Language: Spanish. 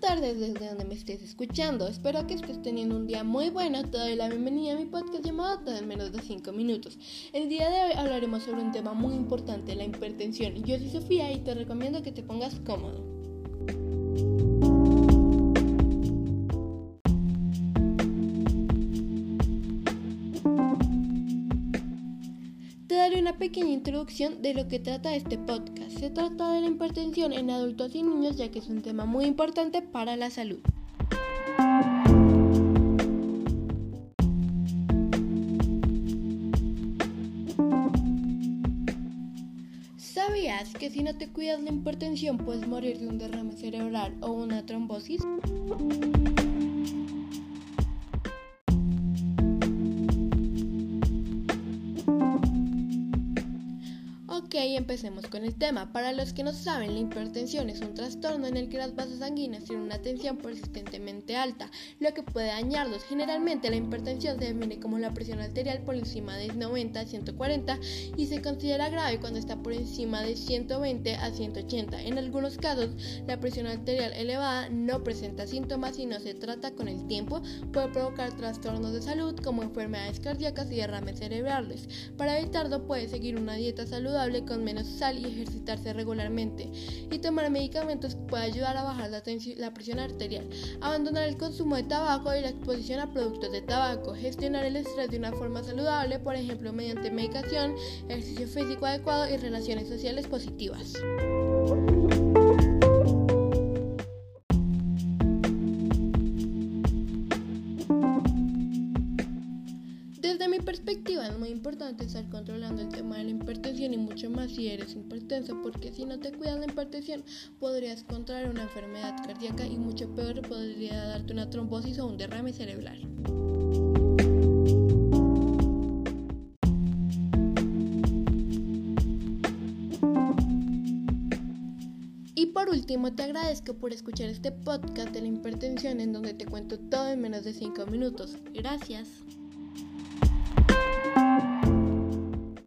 tardes desde donde me estés escuchando. Espero que estés teniendo un día muy bueno. Te doy la bienvenida a mi podcast llamado Todo en menos de 5 minutos. El día de hoy hablaremos sobre un tema muy importante, la hipertensión. Yo soy Sofía y te recomiendo que te pongas cómodo. Te daré una pequeña introducción de lo que trata este podcast. Se trata de la hipertensión en adultos y niños ya que es un tema muy importante para la salud. ¿Sabías que si no te cuidas la hipertensión puedes morir de un derrame cerebral o una trombosis? Ok, empecemos con el tema. Para los que no saben, la hipertensión es un trastorno en el que las bases sanguíneas tienen una tensión persistentemente alta, lo que puede dañarlos. Generalmente la hipertensión se define como la presión arterial por encima de 90 a 140 y se considera grave cuando está por encima de 120 a 180. En algunos casos, la presión arterial elevada no presenta síntomas y no se trata con el tiempo. Puede provocar trastornos de salud como enfermedades cardíacas y derrames cerebrales. Para evitarlo, puede seguir una dieta saludable con menos sal y ejercitarse regularmente. Y tomar medicamentos puede ayudar a bajar la, la presión arterial. Abandonar el consumo de tabaco y la exposición a productos de tabaco. Gestionar el estrés de una forma saludable, por ejemplo mediante medicación, ejercicio físico adecuado y relaciones sociales positivas. Perspectiva es muy importante estar controlando el tema de la hipertensión y mucho más si eres hipertenso porque si no te cuidas la hipertensión podrías contraer una enfermedad cardíaca y mucho peor podría darte una trombosis o un derrame cerebral. Y por último, te agradezco por escuchar este podcast de la hipertensión en donde te cuento todo en menos de 5 minutos. Gracias.